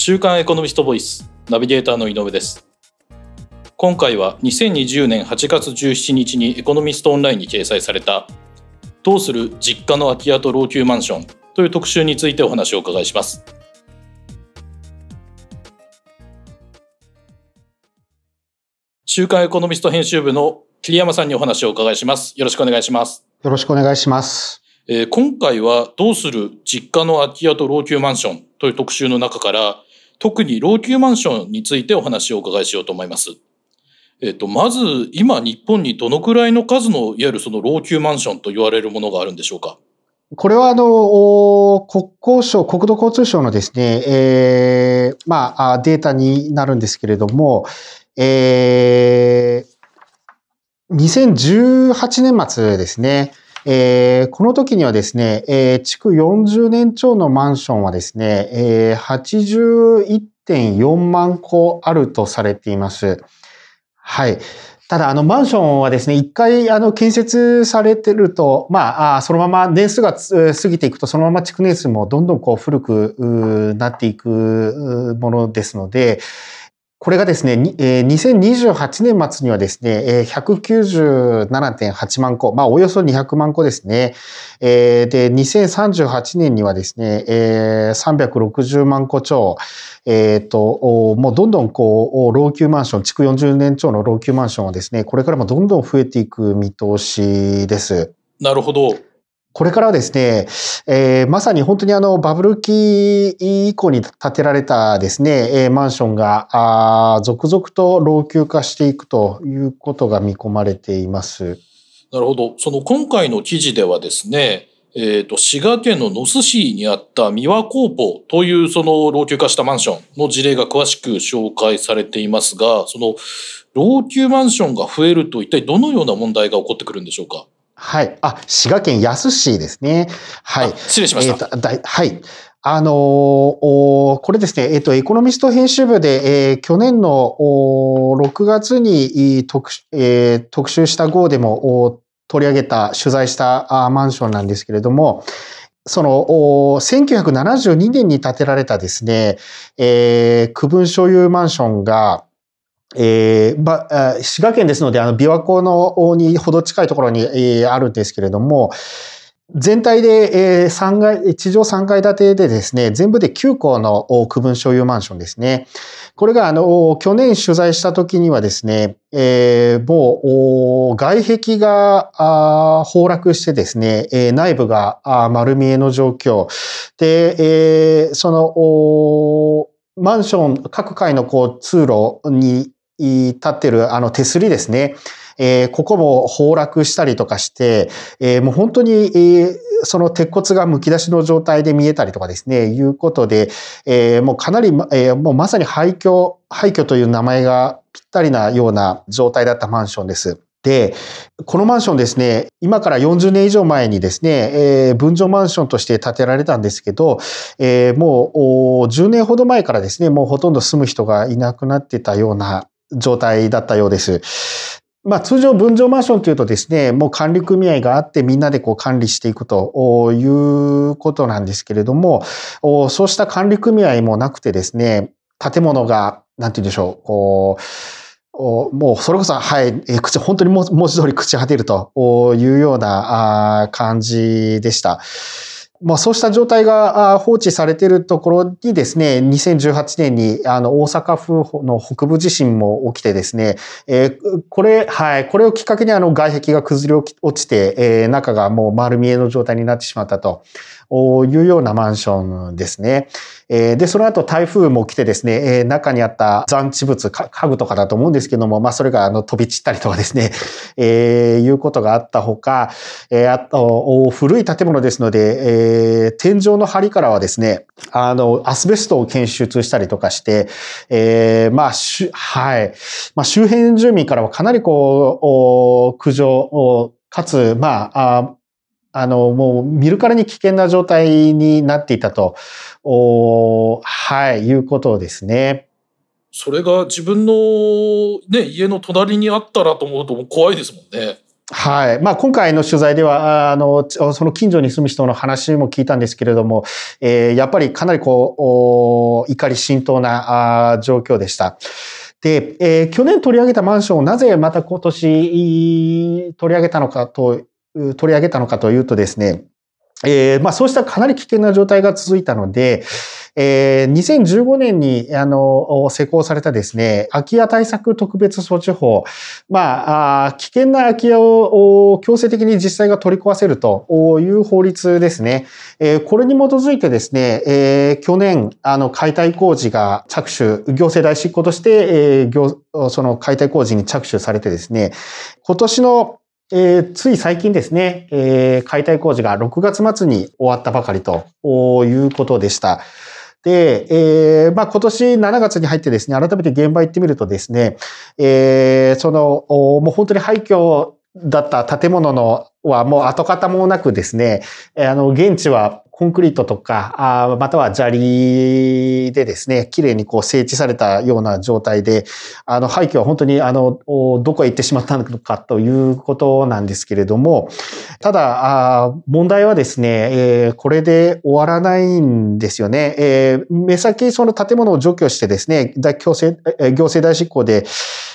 週刊エコノミストボイスナビゲーターの井上です。今回は2020年8月17日にエコノミストオンラインに掲載されたどうする実家の空き家と老朽マンションという特集についてお話をお伺いします。週刊エコノミスト編集部の桐山さんにお話をお伺いします。よろしくお願いします。よろしくお願いします。えー、今回はどうする実家の空き家と老朽マンションという特集の中から特に老朽マンションについてお話をお伺いしようと思います。えっ、と、まず今日本にどのくらいの数のいわゆるその老朽マンションと言われるものがあるんでしょうか？これはあの、国交省、国土交通省のですね、えー、まあ、データになるんですけれども、えー、2018年末ですね、えー、この時にはですね、えー、築40年超のマンションはですね、えー、81.4万戸あるとされています。はい。ただ、あの、マンションはですね、一回、あの、建設されてると、まあ、そのまま年数が過ぎていくと、そのまま築年数もどんどんこう古くなっていくものですので、これがですね、2028年末にはですね、197.8万個、まあおよそ200万個ですね。で、2038年にはですね、360万個超、えっ、と、もうどんどんこう、老朽マンション、築40年超の老朽マンションはですね、これからもどんどん増えていく見通しです。なるほど。これからはですね、えー、まさに本当にあのバブル期以降に建てられたですね、えー、マンションがあ続々と老朽化していくということが見込まれています。なるほど。その今回の記事ではですね、えっ、ー、と、滋賀県の野洲市にあった三輪工房というその老朽化したマンションの事例が詳しく紹介されていますが、その老朽マンションが増えると一体どのような問題が起こってくるんでしょうか？はい。あ、滋賀県安市ですね。はい。失礼しました。えー、はい。あのー、これですね、えっ、ー、と、エコノミスト編集部で、えー、去年の6月に特,、えー、特集した号でも取り上げた、取材したマンションなんですけれども、その、1972年に建てられたですね、えー、区分所有マンションが、えー、ば、滋賀県ですので、あの、琵琶湖のにほど近いところに、えー、あるんですけれども、全体で、えー、3階、地上3階建てでですね、全部で9校の区分所有マンションですね。これが、あの、去年取材した時にはですね、えー、もう、外壁があ崩落してですね、えー、内部が丸見えの状況。で、えー、その、マンション、各階のこう通路に立ってるあの手すりですね。えー、ここも崩落したりとかして、えー、もう本当に、えー、その鉄骨が剥き出しの状態で見えたりとかですね、いうことで、え、もうかなり、え、もうまさに廃墟、廃墟という名前がぴったりなような状態だったマンションです。で、このマンションですね、今から40年以上前にですね、えー、分譲マンションとして建てられたんですけど、えー、もう10年ほど前からですね、もうほとんど住む人がいなくなってたような状態だったようです。まあ通常分譲マンションというとですね、もう管理組合があってみんなでこう管理していくということなんですけれども、そうした管理組合もなくてですね、建物が、なんて言うんでしょう、こう、もうそれこそ、はい、口、本当に文字通り朽ち果てるというような感じでした。まあ、そうした状態が放置されているところにですね、2018年にあの大阪府の北部地震も起きてですね、えー、これ、はい、これをきっかけにあの外壁が崩れ落ちて、えー、中がもう丸見えの状態になってしまったと。いうようなマンションですね。で、その後台風も来てですね、中にあった残地物、家具とかだと思うんですけども、まあそれがあの飛び散ったりとかですね、えー、いうことがあったほか、えー、あと、古い建物ですので、えー、天井の梁からはですね、あの、アスベストを検出したりとかして、えー、まあ、しはい。まあ周辺住民からはかなりこう、苦情、かつ、まあ、あの、もう見るからに危険な状態になっていたと、おはい、いうことですね。それが自分のね、家の隣にあったらと思うと怖いですもんね。はい。まあ、今回の取材では、あの、その近所に住む人の話も聞いたんですけれども、えー、やっぱりかなりこう、怒り浸透なあ状況でした。で、えー、去年取り上げたマンションをなぜまた今年取り上げたのかと、取り上げたのかというとですね、えー、まあそうしたかなり危険な状態が続いたので、えー、2015年に、あの、施行されたですね、空き家対策特別措置法。まあ、あ危険な空き家を強制的に実際が取り壊せるという法律ですね。えー、これに基づいてですね、えー、去年、あの、解体工事が着手、行政代執行として、えー、業その解体工事に着手されてですね、今年のえー、つい最近ですね、えー、解体工事が6月末に終わったばかりということでした。で、えー、まあ、今年7月に入ってですね、改めて現場行ってみるとですね、えー、その、もう本当に廃墟だった建物のはもう跡形もなくですね、あの、現地はコンクリートとか、あまたは砂利でですね、綺麗にこう整地されたような状態で、あの、廃墟は本当にあの、どこへ行ってしまったのかということなんですけれども、ただ、あ問題はですね、えー、これで終わらないんですよね。えー、目先その建物を除去してですね、行政行政代執行で、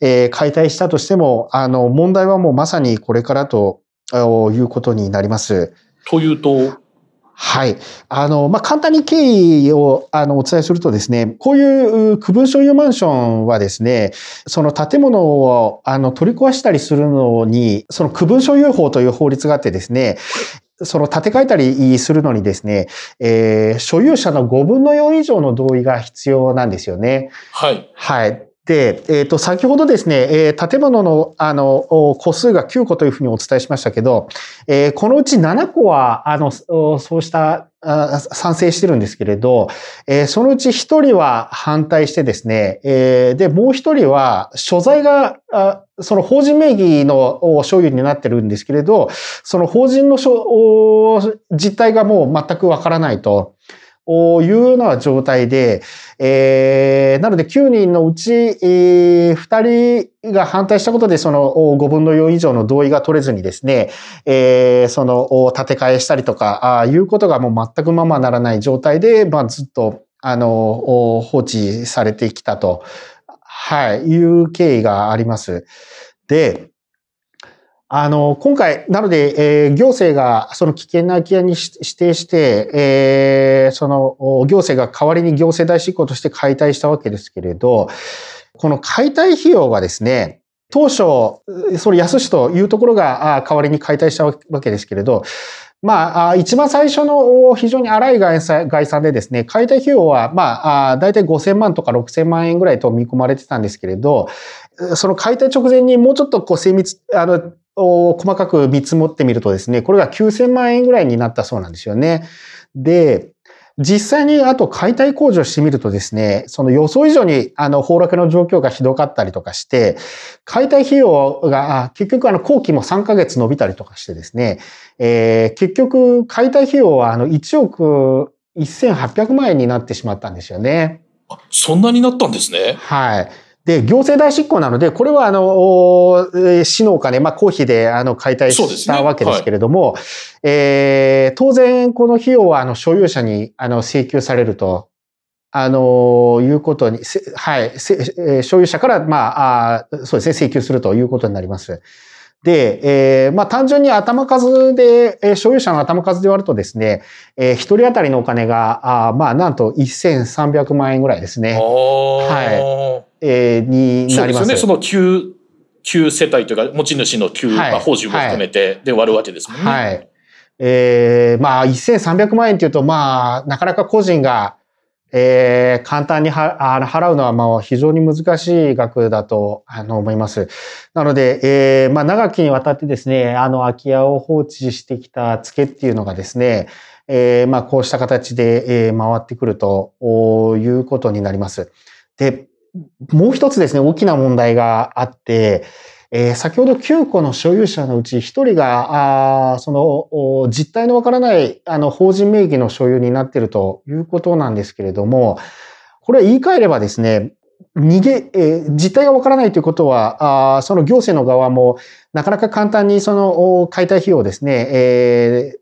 えー、解体したとしても、あの、問題はもうまさにこれからということになります。というとはい。あの、まあ、簡単に経緯を、あの、お伝えするとですね、こういう区分所有マンションはですね、その建物を、あの、取り壊したりするのに、その区分所有法という法律があってですね、その建て替えたりするのにですね、えー、所有者の5分の4以上の同意が必要なんですよね。はい。はい。で、えっ、ー、と、先ほどですね、えー、建物の、あの、個数が9個というふうにお伝えしましたけど、えー、このうち7個は、あの、そうした賛成してるんですけれど、えー、そのうち1人は反対してですね、えー、で、もう1人は所在が、あその法人名義の所有になってるんですけれど、その法人の実態がもう全くわからないと。いうような状態で、えー、なので9人のうち、えー、2人が反対したことで、その5分の4以上の同意が取れずにですね、えー、その建て替えしたりとか、あいうことがもう全くままならない状態で、まあ、ずっと、あの、放置されてきたと、はい、いう経緯があります。で、あの、今回、なので、えー、行政がその危険な空き家に指定して、えー、その行政が代わりに行政代執行として解体したわけですけれど、この解体費用がですね、当初、それ安しというところが代わりに解体したわけですけれど、まあ、一番最初の非常に荒い概算でですね、解体費用は、まあ、だいたい5000万とか6000万円ぐらいと見込まれてたんですけれど、その解体直前にもうちょっとこう精密、あの、細かく見積もってみるとですね、これが9000万円ぐらいになったそうなんですよね。で、実際にあと解体工事をしてみるとですね、その予想以上にあの崩落の状況がひどかったりとかして、解体費用が結局あの後期も3ヶ月伸びたりとかしてですね、えー、結局解体費用はあの1億1800万円になってしまったんですよね。そんなになったんですね。はい。で、行政代執行なので、これは、あの、市のお金、まあ、公費で、あの、解体したわけですけれども、ねはい、えー、当然、この費用は、あの、所有者に、あの、請求されると、あの、いうことに、はい、所有者から、まあ、あそうですね、請求するということになります。で、えー、まあ単純に頭数で、えー、所有者の頭数で割るとですね、えー、一人当たりのお金が、あまあなんと1300万円ぐらいですね。はい。えー、になります。そうですね。その旧、旧世帯というか、持ち主の旧、はい、まあ、法人も含めてで割るわけですもんね。はい。えー、まあ1300万円っていうと、まあなかなか個人が、えー、簡単に払うのはまあ非常に難しい額だとあの思います。なので、えー、まあ長きにわたってですね、あの空き家を放置してきた付けっていうのがですね、えー、まあこうした形で、え、回ってくるということになります。で、もう一つですね、大きな問題があって、えー、先ほど9個の所有者のうち1人が、あその、実態のわからない、あの、法人名義の所有になっているということなんですけれども、これは言い換えればですね、逃げ、えー実態がわからないということは、あその行政の側も、なかなか簡単にその解体費用をですね、えー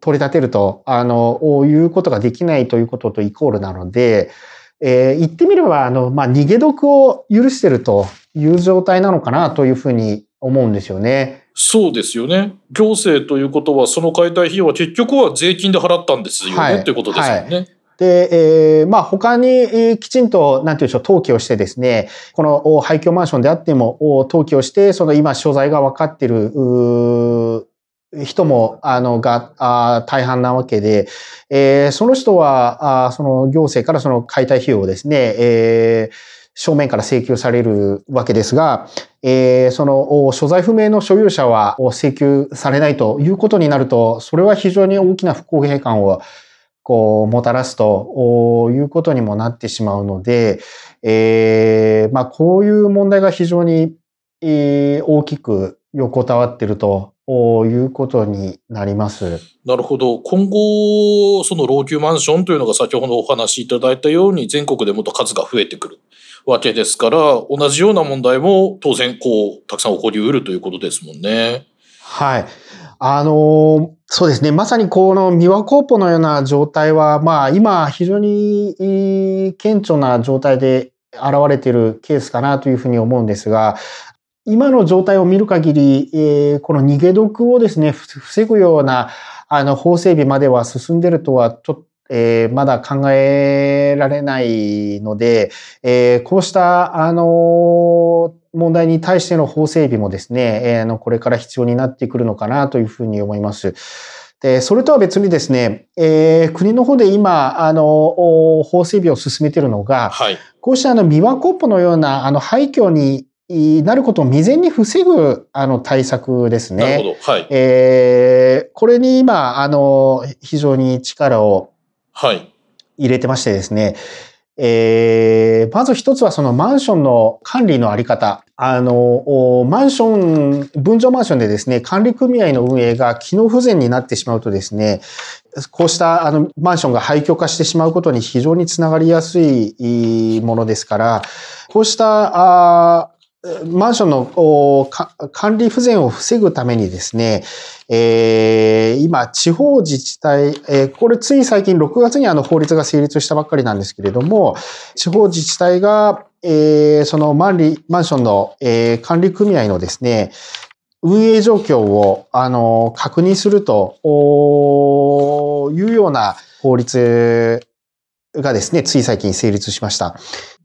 取り立てると、あの、いうことができないということとイコールなので、えー言ってみれば、あの、まあ、逃げ得を許してるという状態なのかなというふうに思うんですよね。そうですよね。行政ということは、その解体費用は結局は税金で払ったんですよね、はいっていうことですよね。で、えーまあ、他に、えーきちんと、なんていうんでしょう、登記をしてですね、このお廃墟マンションであっても、お登記をして、その今所在が分かってる、うー人も、あの、が、あ大半なわけで、えーその人は、あその行政からその解体費用をですね、えー正面から請求されるわけですが、えーその所在不明の所有者は請求されないということになると、それは非常に大きな不公平感をこう、もたらすということにもなってしまうので、えーまあ、こういう問題が非常に、えー大きく横たわってるということになります。なるほど。今後、その老朽マンションというのが先ほどお話しいただいたように、全国でもっと数が増えてくるわけですから、同じような問題も当然、こう、たくさん起こりうるということですもんね。はい。あのーそうですね。まさにこの三輪コーポのような状態は、まあ今非常にえー顕著な状態で現れているケースかなというふうに思うんですが、今の状態を見る限り、えーこの逃げ毒をですね、ふ防ぐような、あの、法整備までは進んでるとは、ちょっと、えーまだ考えられないので、えーこうした、あの問題に対しての法整備もですね、えーあの、これから必要になってくるのかなというふうに思います。で、それとは別にですね、えー国の方で今、あの、お法整備を進めているのが、はい。こうしたあの、三輪コップのような、あの、廃墟になることを未然に防ぐ、あの、対策ですね。なるほど。はい。えーこれに今、あの、非常に力をはい。入れてましてですね、えーまず一つはそのマンションの管理のあり方。あの、おマンション、分譲マンションでですね、管理組合の運営が機能不全になってしまうとですね、こうしたあのマンションが廃墟化してしまうことに非常につながりやすいいものですから、こうしたあーマンションの管理不全を防ぐためにですね、えー今、地方自治体、えーこれつい最近6月にあの法律が成立したばっかりなんですけれども、地方自治体が、えーそのマンリマンションの、えー管理組合のですね、運営状況を、あの、確認するというような法律がですね、つい最近成立しました。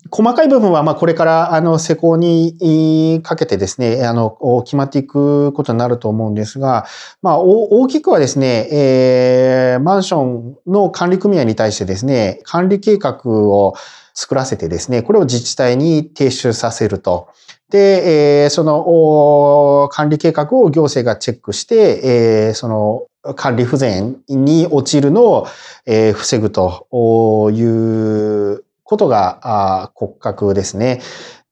細かい部分は、まあ、これから、あの、施行にかけてですね、あの、決まっていくことになると思うんですが、まあ、大きくはですね、えーマンションの管理組合に対してですね、管理計画を作らせてですね、これを自治体に提出させると。で、えーその管理計画を行政がチェックして、えーその管理不全に陥るのを、えー防ぐということが骨格ですね。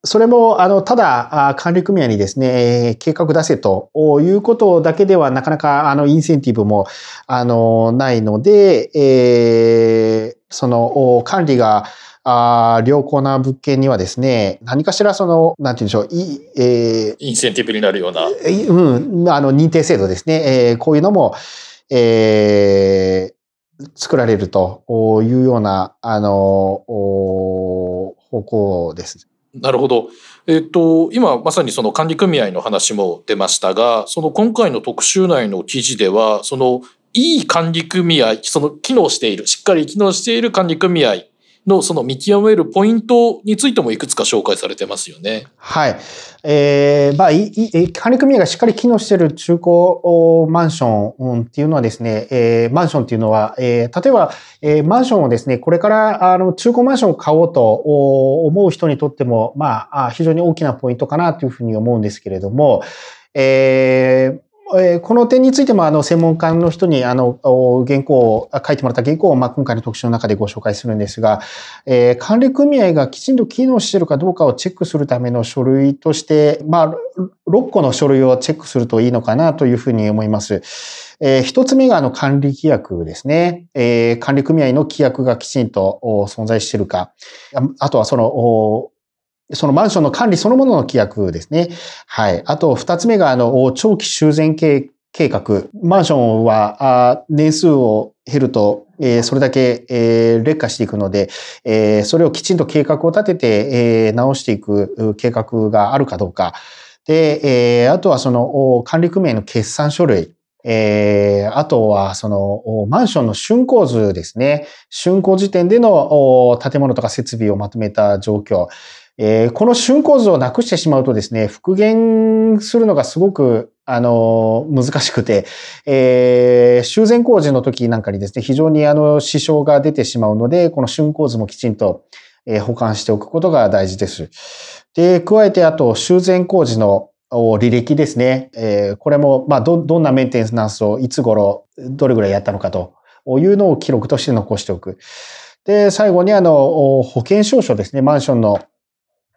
それも、あの、ただ、あ管理組合にですね、えー計画出せということだけではなかなか、あの、インセンティブも、あの、ないので、えーその、お管理が、あー良好な物件にはですね、何かしらその、なんて言うんでしょう、いえーインセンティブになるような。えうん、あの、認定制度ですね。えーこういうのも、えー作られるというような、あの、方向です。なるほど。えっ、と、今まさにその管理組合の話も出ましたが、その今回の特集内の記事では、そのいい管理組合、その機能している、しっかり機能している管理組合のその見極めるポイントについてもいくつか紹介されてますよね。はい。えーまあ、いい管理組合がしっかり機能している中古マンションっていうのはですね、えーマンションっていうのは、えー例えば、えーマンションをですね、これからあの中古マンションを買おうと思う人にとっても、まあ、あ非常に大きなポイントかなというふうに思うんですけれども、えーえーこの点についても、あの、専門家の人に、あの、原稿を、書いてもらった原稿を、まあ、今回の特集の中でご紹介するんですが、えー管理組合がきちんと機能しているかどうかをチェックするための書類として、まあ、6個の書類をチェックするといいのかなというふうに思います。えー一つ目があの管理規約ですね。えー管理組合の規約がきちんと存在しているか。あとはその、そのマンションの管理そのものの規約ですね。はい。あと、二つ目が、あの、長期修繕計画。マンションは、年数を減ると、えー、それだけ、えー、劣化していくので、えー、それをきちんと計画を立てて、え、直していく計画があるかどうか。で、え、あとはその管理組合の決算書類。えー、あとは、その、マンションの竣工図ですね。竣工時点での建物とか設備をまとめた状況。え、この竣工図をなくしてしまうとですね、復元するのがすごく、あの、難しくて、えー、修繕工事の時なんかにですね、非常にあの、支障が出てしまうので、この竣工図もきちんと、え、保管しておくことが大事です。で、加えて、あと、修繕工事の履歴ですね。え、これも、まあ、ど、どんなメンテナンスをいつ頃、どれぐらいやったのかというのを記録として残しておく。で、最後に、あの、保険証書ですね。マンションの、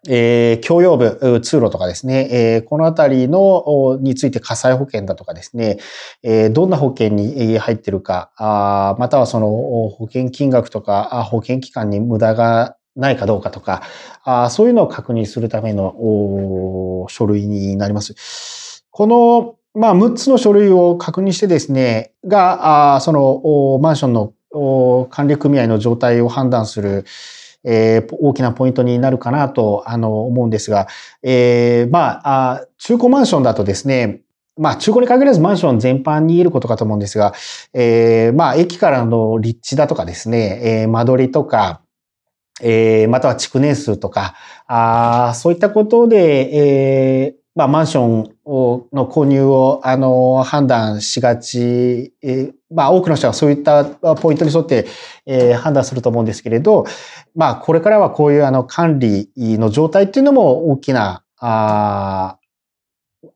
えー、共用部、通路とかですね。えー、このあたりの、について火災保険だとかですね。えー、どんな保険に入ってるか、あまたはその保険金額とか、保険期間に無駄がないかどうかとか、あそういうのを確認するための書類になります。この、まあ、6つの書類を確認してですね、が、あそのマンションの管理組合の状態を判断する、えー、大きなポイントになるかなと、あの、思うんですが、えー、まあ、中古マンションだとですね、まあ、中古に限らずマンション全般に言えることかと思うんですが、えー、まあ、駅からの立地だとかですね、えー、間取りとか、えー、または築年数とか、あそういったことで、えー、まあ、マンションの購入を、あの、判断しがち、えー、まあ、多くの人はそういったポイントに沿って、えー、判断すると思うんですけれど、まあ、これからはこういうあの管理の状態っていうのも大きな、あ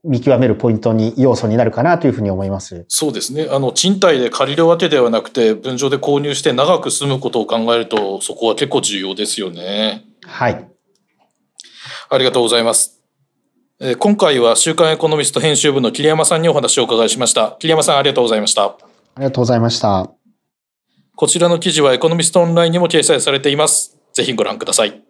見極めるポイントに、要素になるかなというふうに思います。そうですね。あの、賃貸で借りるわけではなくて、分譲で購入して長く住むことを考えると、そこは結構重要ですよね。はい。ありがとうございます。え今回は週刊エコノミスト編集部の桐山さんにお話をお伺いしました。桐山さんありがとうございました。ありがとうございました。こちらの記事はエコノミストオンラインにも掲載されています。ぜひご覧ください。